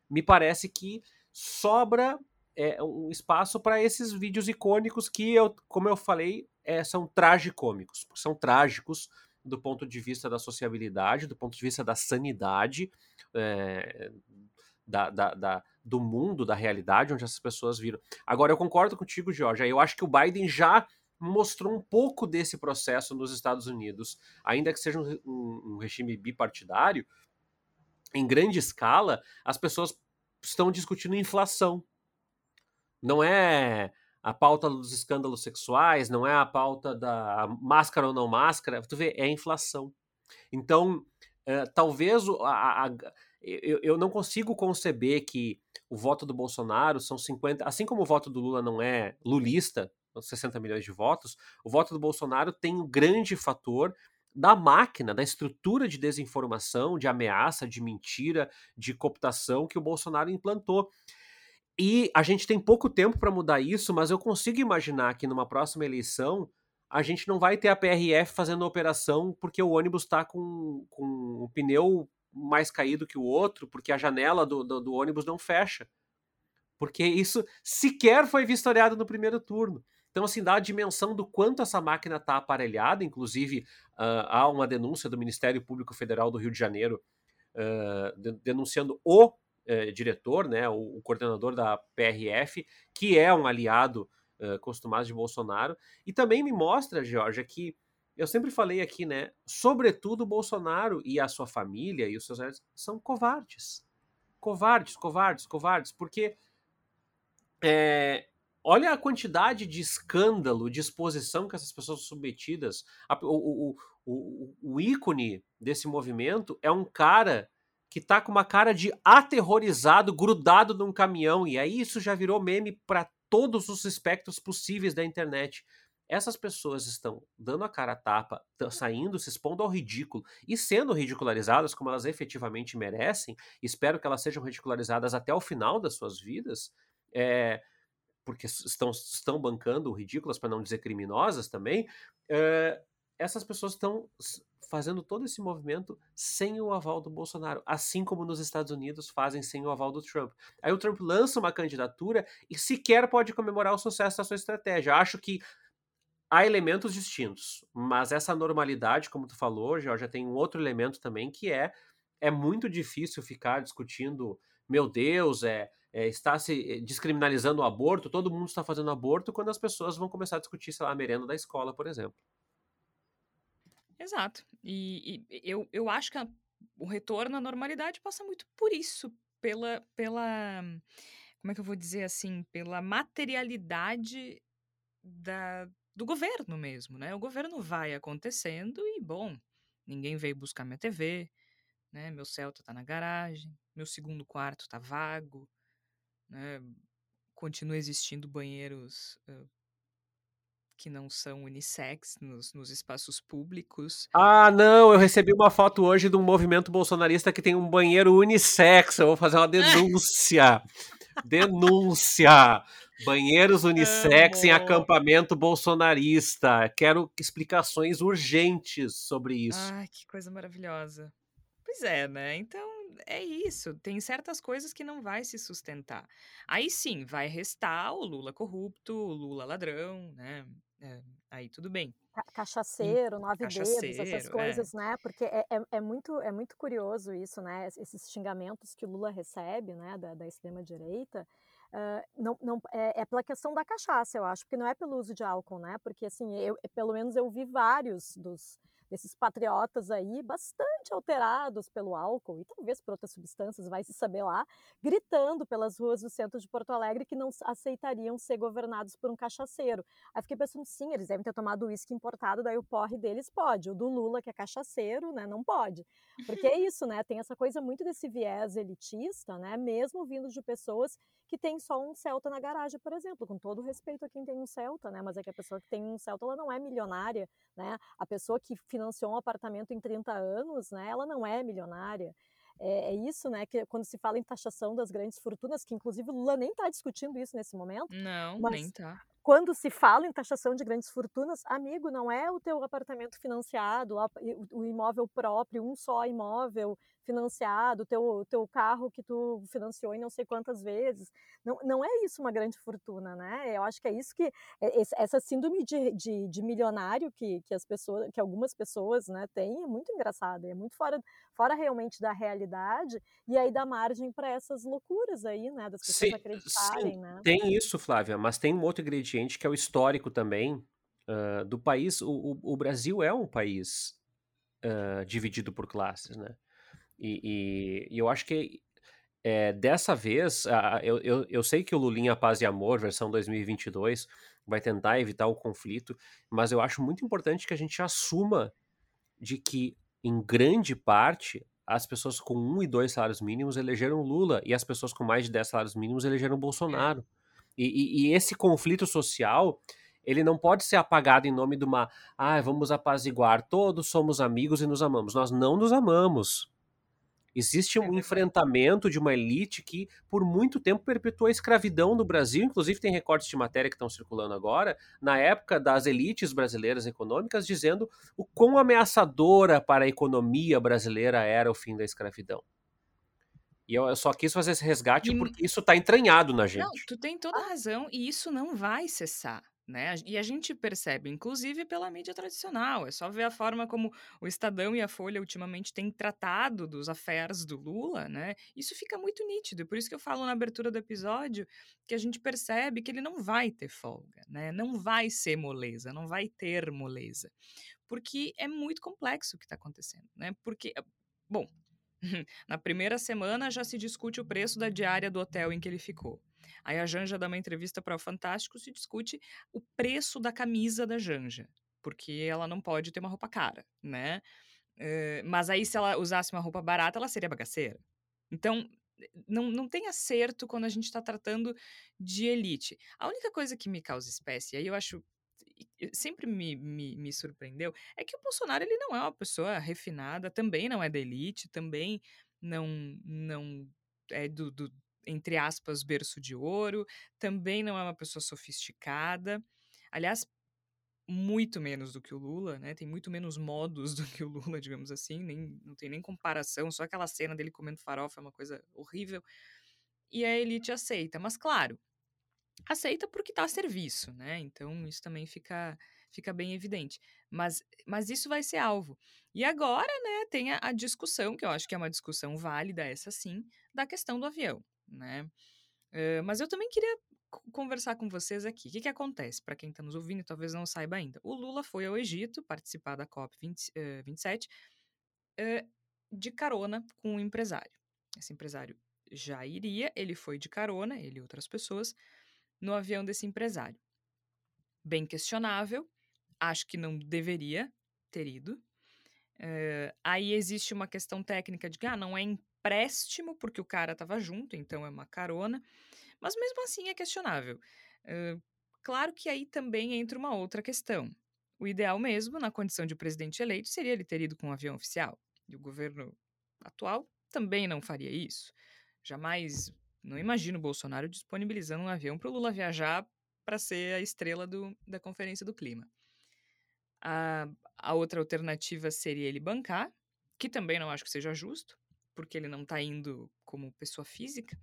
Me parece que sobra é, um espaço para esses vídeos icônicos que, eu, como eu falei, é, são tragicômicos, são trágicos do ponto de vista da sociabilidade, do ponto de vista da sanidade, é, da, da, da, do mundo, da realidade onde essas pessoas viram. Agora, eu concordo contigo, Jorge. Eu acho que o Biden já mostrou um pouco desse processo nos Estados Unidos, ainda que seja um, um, regime bipartidário, em grande escala, as pessoas estão discutindo inflação. Não é a pauta dos escândalos sexuais, não é a pauta da máscara ou não máscara, tu vê, é a inflação. Então, uh, talvez a, a, eu, eu não consigo conceber que o voto do Bolsonaro são 50, assim como o voto do Lula não é lulista, 60 milhões de votos, o voto do Bolsonaro tem um grande fator da máquina, da estrutura de desinformação, de ameaça, de mentira, de cooptação que o Bolsonaro implantou. E a gente tem pouco tempo para mudar isso, mas eu consigo imaginar que numa próxima eleição a gente não vai ter a PRF fazendo operação porque o ônibus está com, com o pneu mais caído que o outro, porque a janela do, do, do ônibus não fecha. Porque isso sequer foi vistoriado no primeiro turno. Então, assim, dá a dimensão do quanto essa máquina está aparelhada. Inclusive, uh, há uma denúncia do Ministério Público Federal do Rio de Janeiro uh, de, denunciando o uh, diretor, né, o, o, coordenador da PRF, que é um aliado costumado de Bolsonaro. E também me mostra, Georgia, que eu sempre falei aqui, né? Sobretudo Bolsonaro e a sua família e os seus são covardes. Covardes, covardes, covardes, porque é, olha a quantidade de escândalo, de exposição que essas pessoas são submetidas. O, o, o, o ícone desse movimento é um cara que tá com uma cara de aterrorizado, grudado num caminhão, e aí isso já virou meme para todos os espectros possíveis da internet. Essas pessoas estão dando a cara a tapa, saindo, se expondo ao ridículo e sendo ridicularizadas como elas efetivamente merecem. Espero que elas sejam ridicularizadas até o final das suas vidas, é, porque estão, estão bancando ridículas, para não dizer criminosas também. É, essas pessoas estão fazendo todo esse movimento sem o aval do Bolsonaro, assim como nos Estados Unidos fazem sem o aval do Trump. Aí o Trump lança uma candidatura e sequer pode comemorar o sucesso da sua estratégia. Acho que há elementos distintos, mas essa normalidade, como tu falou, já tem um outro elemento também que é é muito difícil ficar discutindo, meu Deus, é, é está se eh, descriminalizando o aborto, todo mundo está fazendo aborto, quando as pessoas vão começar a discutir, sei lá, a merenda da escola, por exemplo. Exato. E, e eu, eu acho que a, o retorno à normalidade passa muito por isso, pela, pela. Como é que eu vou dizer assim? Pela materialidade da, do governo mesmo, né? O governo vai acontecendo e, bom, ninguém veio buscar minha TV, né? Meu Celta tá na garagem, meu segundo quarto tá vago, né? Continua existindo banheiros uh, que não são unissex nos, nos, espaços públicos. Ah, não, eu recebi uma foto hoje de um movimento bolsonarista que tem um banheiro unissex. Eu vou fazer uma denúncia. denúncia! Banheiros unissex em acampamento bolsonarista. Quero explicações urgentes sobre isso. Ai, que coisa maravilhosa. Pois é, né? Então é isso. Tem certas coisas que não vai se sustentar. Aí sim, vai restar o Lula corrupto, o Lula ladrão, né? É, aí tudo bem. Cachaceiro, nove Cachaceiro, dedos, essas é. coisas, é. né? Porque é, é, é, muito, é muito curioso isso, né? Esses xingamentos que o Lula recebe, né, da, da extrema-direita, uh, não, não, é, é, pela questão da cachaça, eu acho, porque não é pelo uso de álcool, né? Porque, assim, eu, pelo menos eu vi vários dos desses patriotas aí bastante alterados pelo álcool e talvez por outras substâncias, vai se saber lá, gritando pelas ruas do centro de Porto Alegre que não aceitariam ser governados por um cachaceiro. Aí fiquei pensando, sim, eles devem ter tomado uísque importado, daí o porre deles pode. O do Lula, que é cachaceiro, né, não pode. Porque é isso, né? Tem essa coisa muito desse viés elitista, né? Mesmo vindo de pessoas que têm só um Celta na garagem, por exemplo, com todo respeito a quem tem um Celta, né? Mas é que a pessoa que tem um Celta, ela não é milionária, né? A pessoa que financiou um apartamento em 30 anos, né? Ela não é milionária. É, é, isso, né? Que quando se fala em taxação das grandes fortunas, que inclusive o Lula nem está discutindo isso nesse momento. Não, nem tá. Quando se fala em taxação de grandes fortunas, amigo, não é o teu apartamento financiado, o imóvel próprio, um só imóvel financiado, teu teu carro que tu financiou em não sei quantas vezes. Não, não é isso uma grande fortuna, né? Eu acho que é isso que é, essa síndrome de, de, de milionário que, que as pessoas, que algumas pessoas, né, têm é muito engraçada, é muito fora fora realmente da realidade e aí dá margem para essas loucuras aí, né, das pessoas sim, acreditarem, sim, né? Tem isso, Flávia, mas tem um outro ingrediente que é o histórico também uh, do país. O, o, o, Brasil é um país uh, dividido por classes, né? E, e, e eu acho que é, dessa vez, uh, eu, eu, eu, sei que o Lulinha Paz e Amor, versão 2022, vai tentar evitar o conflito, mas eu acho muito importante que a gente assuma de que, em grande parte, as pessoas com um e dois salários mínimos elegeram Lula e as pessoas com mais de 10 salários mínimos elegeram Bolsonaro. E, e, e, esse conflito social, ele não pode ser apagado em nome de uma, ah, vamos apaziguar, todos somos amigos e nos amamos. Nós não nos amamos. Existe um é enfrentamento de uma elite que, por muito tempo, perpetuou a escravidão no Brasil. Inclusive, tem recortes de matéria que estão circulando agora, na época das elites brasileiras econômicas, dizendo o quão ameaçadora para a economia brasileira era o fim da escravidão. E eu, só quis fazer esse resgate e... porque isso está entranhado na gente. Não, tu tem toda a razão, e isso não vai cessar. Né? E a gente percebe, inclusive pela mídia tradicional, é só ver a forma como o Estadão e a Folha ultimamente têm tratado dos affairs do Lula, né? Isso fica muito nítido, e por isso que eu falo na abertura do episódio que a gente percebe que ele não vai ter folga, né? Não vai ser moleza, não vai ter moleza, porque é muito complexo o que está acontecendo, né? Porque, bom, na primeira semana já se discute o preço da diária do hotel em que ele ficou. Aí a Janja dá uma entrevista para o Fantástico se discute o preço da camisa da Janja, porque ela não pode ter uma roupa cara, né? Uh, mas aí, se ela usasse uma roupa barata, ela seria bagaceira. Então, não, não tem acerto quando a gente está tratando de elite. A única coisa que me causa espécie, aí eu acho sempre me, me, me, surpreendeu é que o Bolsonaro ele não é uma pessoa refinada, também não é da elite, também não não é do, do, entre aspas, berço de ouro, também não é uma pessoa sofisticada. Aliás, muito menos do que o Lula, né? Tem muito menos modos do que o Lula, digamos assim, nem, não tem nem comparação, só aquela cena dele comendo farofa é uma coisa horrível. E a elite aceita, mas claro, aceita porque está a serviço, né? Então isso também fica, fica bem evidente. Mas, mas isso vai ser alvo. E agora, né, tem a, a discussão, que eu acho que é uma discussão válida, essa sim, da questão do avião né? Uh, mas eu também queria conversar com vocês aqui. O que, que acontece, para quem está nos ouvindo talvez não saiba ainda? O Lula foi ao Egito participar da COP 20, uh, 27 uh, de carona com um empresário. Esse empresário já iria, ele foi de carona, ele e outras pessoas, no avião desse empresário. Bem questionável, acho que não deveria ter ido. Uh, aí existe uma questão técnica de que ah, não é empréstimo, porque o cara estava junto, então é uma carona. Mas mesmo assim é questionável. Uh, claro que aí também entra uma outra questão. O ideal mesmo, na condição de presidente eleito, seria ele ter ido com um avião oficial. E o governo atual também não faria isso. Jamais, não imagino Bolsonaro disponibilizando um avião para o Lula viajar para ser a estrela do, da Conferência do Clima. A, a outra alternativa seria ele bancar, que também não acho que seja justo porque ele não está indo como pessoa física.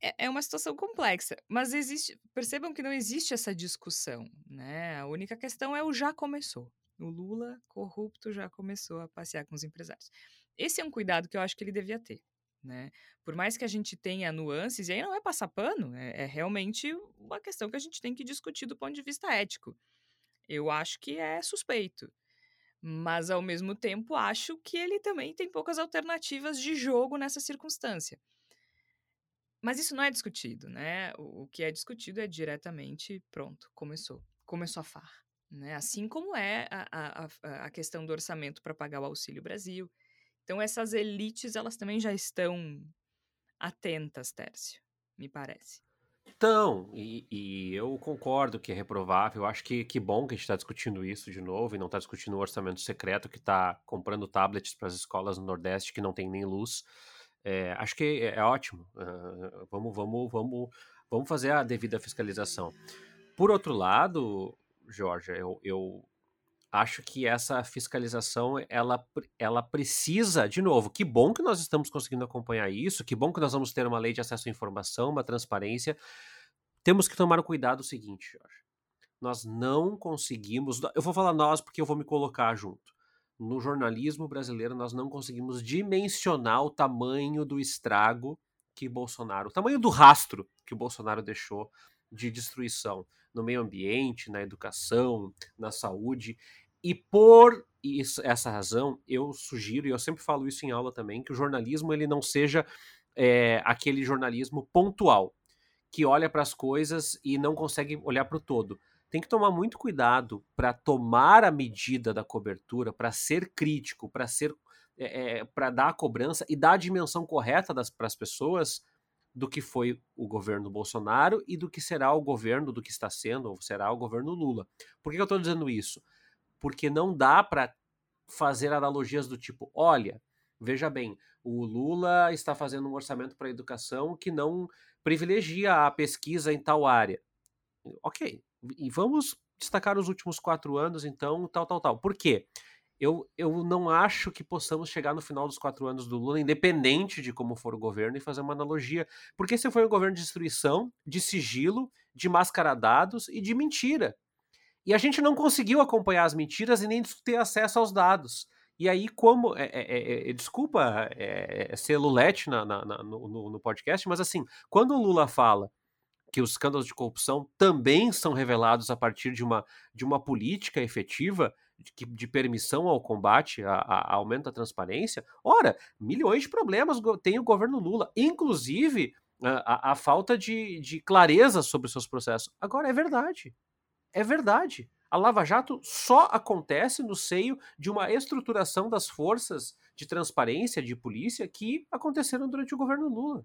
É, é uma situação complexa, mas existe. Percebam que não existe essa discussão, né? A única questão é o já começou. O Lula corrupto já começou a passear com os empresários. Esse é um cuidado que eu acho que ele devia ter. Né? Por mais que a gente tenha nuances, e aí não é passar pano, é, é, realmente uma questão que a gente tem que discutir do ponto de vista ético. Eu acho que é suspeito. Mas, ao mesmo tempo, acho que ele também tem poucas alternativas de jogo nessa circunstância. Mas isso não é discutido, né? O, que é discutido é diretamente, pronto, começou. Começou a FAR. Né? Assim como é a, a, a questão do orçamento para pagar o Auxílio Brasil. Então, essas elites, elas também já estão atentas, Tércio, me parece. Então, e, e eu concordo que é reprovável. Acho que que bom que a gente está discutindo isso de novo e não está discutindo o orçamento secreto que está comprando tablets para as escolas no Nordeste que não tem nem luz. É, acho que é, é ótimo. Uh, vamos, vamos, vamos, vamos fazer a devida fiscalização. Por outro lado, Jorge, eu, eu acho que essa fiscalização ela, ela precisa, de novo, que bom que nós estamos conseguindo acompanhar isso, que bom que nós vamos ter uma lei de acesso à informação, uma transparência. Temos que tomar o cuidado o seguinte, Jorge. Nós não conseguimos. Eu vou falar nós porque eu vou me colocar junto. No jornalismo brasileiro, nós não conseguimos dimensionar o tamanho do estrago que Bolsonaro, o tamanho do rastro que o Bolsonaro deixou de destruição no meio ambiente, na educação, na saúde. E por isso, essa razão, eu sugiro, e eu sempre falo isso em aula também, que o jornalismo ele não seja é, aquele jornalismo pontual, que olha para as coisas e não consegue olhar para o todo. Tem que tomar muito cuidado para tomar a medida da cobertura, para ser crítico, para ser é, é para dar a cobrança e dar a dimensão correta para as pessoas do que foi o governo Bolsonaro e do que será o governo, do que está sendo, ou será o governo Lula. Por que eu estou dizendo isso? Porque não dá para fazer analogias do tipo, olha, veja bem, o Lula está fazendo um orçamento para a educação que não privilegia a pesquisa em tal área. Ok, e vamos destacar os últimos quatro anos, então, tal, tal, tal. Por quê? eu, eu não acho que possamos chegar no final dos quatro anos do Lula, independente de como for o governo, e fazer uma analogia. Porque esse foi um governo de destruição, de sigilo, de mascaradados e de mentira. E a gente não conseguiu acompanhar as mentiras e nem ter acesso aos dados. E aí, como. É, é, é, desculpa é, ser Lulete na, na, na, no, no podcast, mas assim, quando o Lula fala que os escândalos de corrupção também são revelados a partir de uma, de uma política efetiva, de, de permissão ao combate, a, a, aumento da transparência. Ora, milhões de problemas tem o governo Lula, inclusive a, a, a falta de, de clareza sobre os seus processos. Agora, é verdade. É verdade. A Lava Jato só acontece no seio de uma estruturação das forças de transparência, de polícia, que aconteceram durante o governo Lula.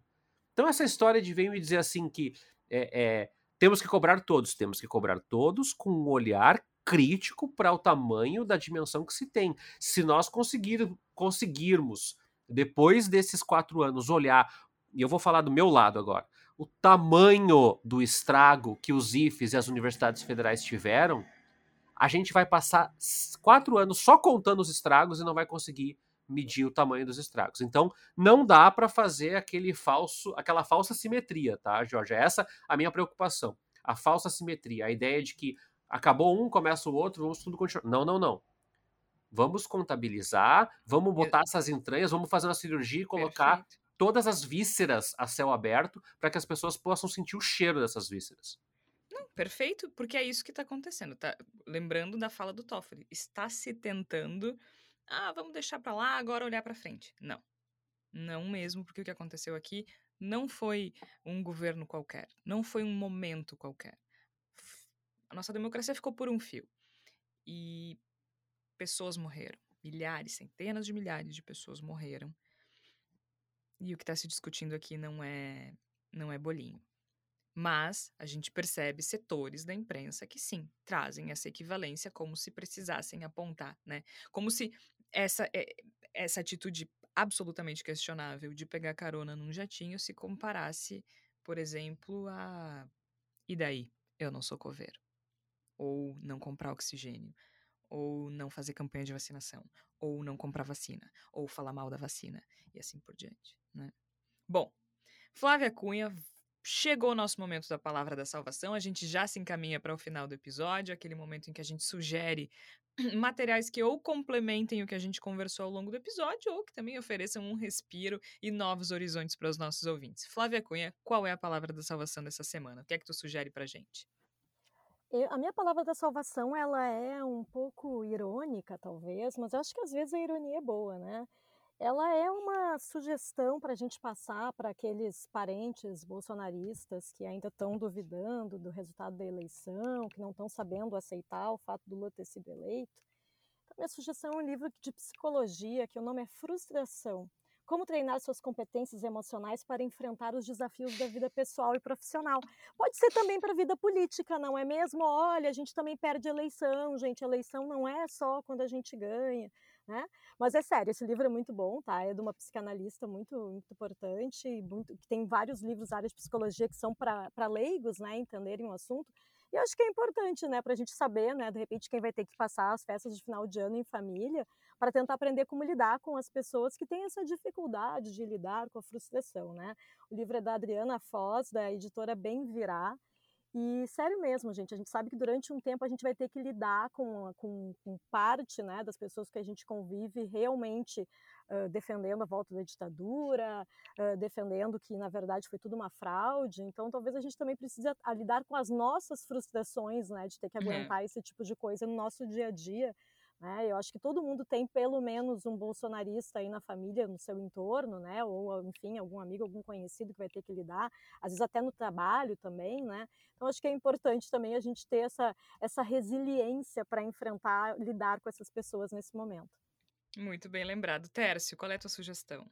Então, essa história de vir me dizer assim que é, é, temos que cobrar todos, temos que cobrar todos com um olhar crítico para o tamanho da dimensão que se tem. Se nós conseguir, conseguirmos, depois desses quatro anos, olhar, e eu vou falar do meu lado agora, o tamanho do estrago que os IFES e as universidades federais tiveram, a gente vai passar quatro anos só contando os estragos e não vai conseguir medir o tamanho dos estragos. Então, não dá para fazer aquele falso, aquela falsa simetria, tá, Jorge? É essa a minha preocupação. A falsa simetria, a ideia de que acabou um, começa o outro, vamos tudo continuar. Não, não, não. Vamos contabilizar, vamos botar essas entranhas, vamos fazer uma cirurgia e colocar Perfeito. Todas as vísceras a céu aberto para que as pessoas possam sentir o cheiro dessas vísceras. Não, perfeito, porque é isso que está acontecendo. Tá? Lembrando da fala do Toffoli, está se tentando, ah, vamos deixar para lá, agora olhar para frente. Não, não mesmo, porque o que aconteceu aqui não foi um governo qualquer, não foi um momento qualquer a nossa democracia ficou por um fio. E pessoas morreram. Milhares, centenas de milhares de pessoas morreram. E o que está se discutindo aqui não é, não é bolinho. Mas a gente percebe setores da imprensa que sim, trazem essa equivalência como se precisassem apontar, né? Como se essa, é, essa atitude absolutamente questionável de pegar carona num jatinho se comparasse, por exemplo, a. E daí? Eu não sou coveiro ou não comprar oxigênio, ou não fazer campanha de vacinação, ou não comprar vacina, ou falar mal da vacina, e assim por diante, né? Bom, Flávia Cunha, chegou o nosso momento da palavra da salvação, a gente já se encaminha para o final do episódio, aquele momento em que a gente sugere materiais que ou complementem o que a gente conversou ao longo do episódio, ou que também ofereçam um respiro e novos horizontes para os nossos ouvintes. Flávia Cunha, qual é a palavra da salvação dessa semana? O que é que tu sugere para gente? Eu, a minha palavra da salvação, ela é um pouco irônica, talvez, mas eu acho que às vezes a ironia é boa, né? Ela é uma sugestão para a gente passar para aqueles parentes bolsonaristas que ainda estão duvidando do resultado da eleição, que não estão sabendo aceitar o fato do Lula ter sido eleito. Então, minha sugestão é um livro de psicologia que o nome é Frustração como treinar suas competências emocionais para enfrentar os desafios da vida pessoal e profissional. Pode ser também para a vida política, não é mesmo? Olha, a gente também perde eleição, gente. Eleição não é só quando a gente ganha. Né? Mas é sério, esse livro é muito bom, tá? É de uma psicanalista muito, muito importante, muito, que tem vários livros da área de psicologia que são para leigos, né, entenderem o assunto. E acho que é importante, né, para a gente saber, né, de repente quem vai ter que passar as festas de final de ano em família, para tentar aprender como lidar com as pessoas que têm essa dificuldade de lidar com a frustração, né? O livro é da Adriana Foz, da editora Bem Virá, e sério mesmo, gente, a gente sabe que durante um tempo a gente vai ter que lidar com, com, com parte né, das pessoas que a gente convive realmente uh, defendendo a volta da ditadura, uh, defendendo que na verdade foi tudo uma fraude. Então talvez a gente também precise a, a lidar com as nossas frustrações, né, de ter que uhum. aguentar esse tipo de coisa no nosso dia a dia. Né? Eu acho que todo mundo tem pelo menos um bolsonarista aí na família, no seu entorno, né? Ou, enfim, algum amigo, algum conhecido que vai ter que lidar, às vezes até no trabalho também, né? Então acho que é importante também a gente ter essa, essa resiliência para enfrentar, lidar com essas pessoas nesse momento. Muito bem lembrado. Tércio, qual é a tua sugestão?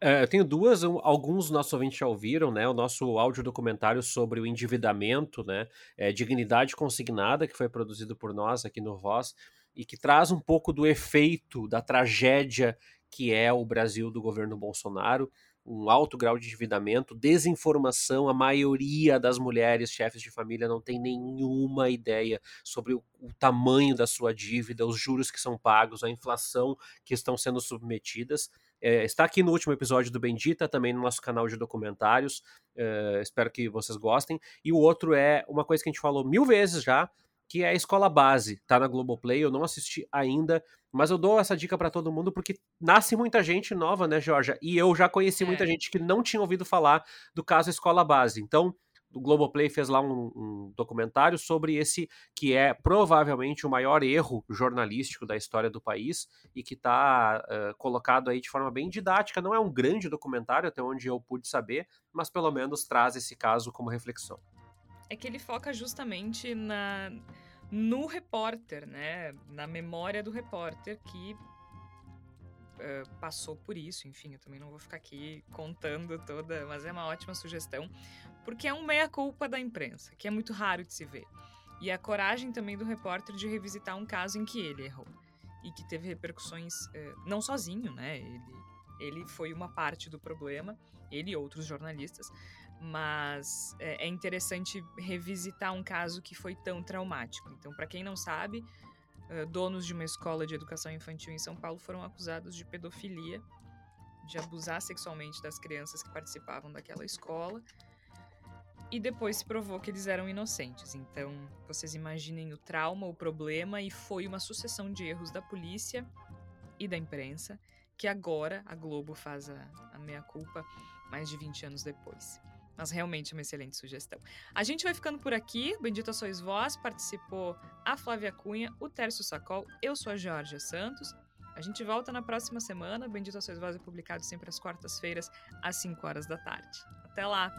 É, eu tenho duas, alguns nossos ouvintes já ouviram, né? O nosso áudio documentário sobre o endividamento, né? É, Dignidade Consignada, que foi produzido por nós aqui no Voz e que traz um pouco do efeito da tragédia que é o Brasil do governo Bolsonaro. um alto grau de endividamento, desinformação. A maioria das mulheres chefes de família não tem nenhuma ideia sobre o, o, tamanho da sua dívida, os juros que são pagos, a inflação que estão sendo submetidas. É, está aqui no último episódio do Bendita, também no nosso canal de documentários. É, espero que vocês gostem. E o outro é uma coisa que a gente falou mil vezes já, que é a Escola Base. Tá na Globoplay, eu não assisti ainda, mas eu dou essa dica para todo mundo porque nasce muita gente nova, né, Georgia? E eu já conheci é. muita gente que não tinha ouvido falar do caso Escola Base. Então, o Globoplay fez lá um, um, documentário sobre esse que é provavelmente o maior erro jornalístico da história do país e que está uh, colocado aí de forma bem didática. Não é um grande documentário, até onde eu pude saber, mas pelo menos traz esse caso como reflexão. É que ele foca justamente na no repórter, né? Na memória do repórter que uh, passou por isso. Enfim, eu também não vou ficar aqui contando toda, mas é uma ótima sugestão, porque é um meia-culpa da imprensa, que é muito raro de se ver. E a coragem também do repórter de revisitar um caso em que ele errou e que teve repercussões, uh, não sozinho, né? Ele, ele foi uma parte do problema, ele e outros jornalistas, mas é, é interessante revisitar um caso que foi tão traumático. Então, para quem não sabe, donos de uma escola de educação infantil em São Paulo foram acusados de pedofilia, de abusar sexualmente das crianças que participavam daquela escola. E depois se provou que eles eram inocentes. Então, vocês imaginem o trauma, o problema, e foi uma sucessão de erros da polícia e da imprensa, que agora a Globo faz a, a meia-culpa mais de 20 anos depois. Mas realmente é uma excelente sugestão. A gente vai ficando por aqui. Bendita sois vós. Participou a Flávia Cunha, o Tércio Sacol. Eu sou a Georgia Santos. A gente volta na próxima semana. Bendita sois vós é publicado sempre às quartas-feiras, às 5 horas da tarde. Até lá!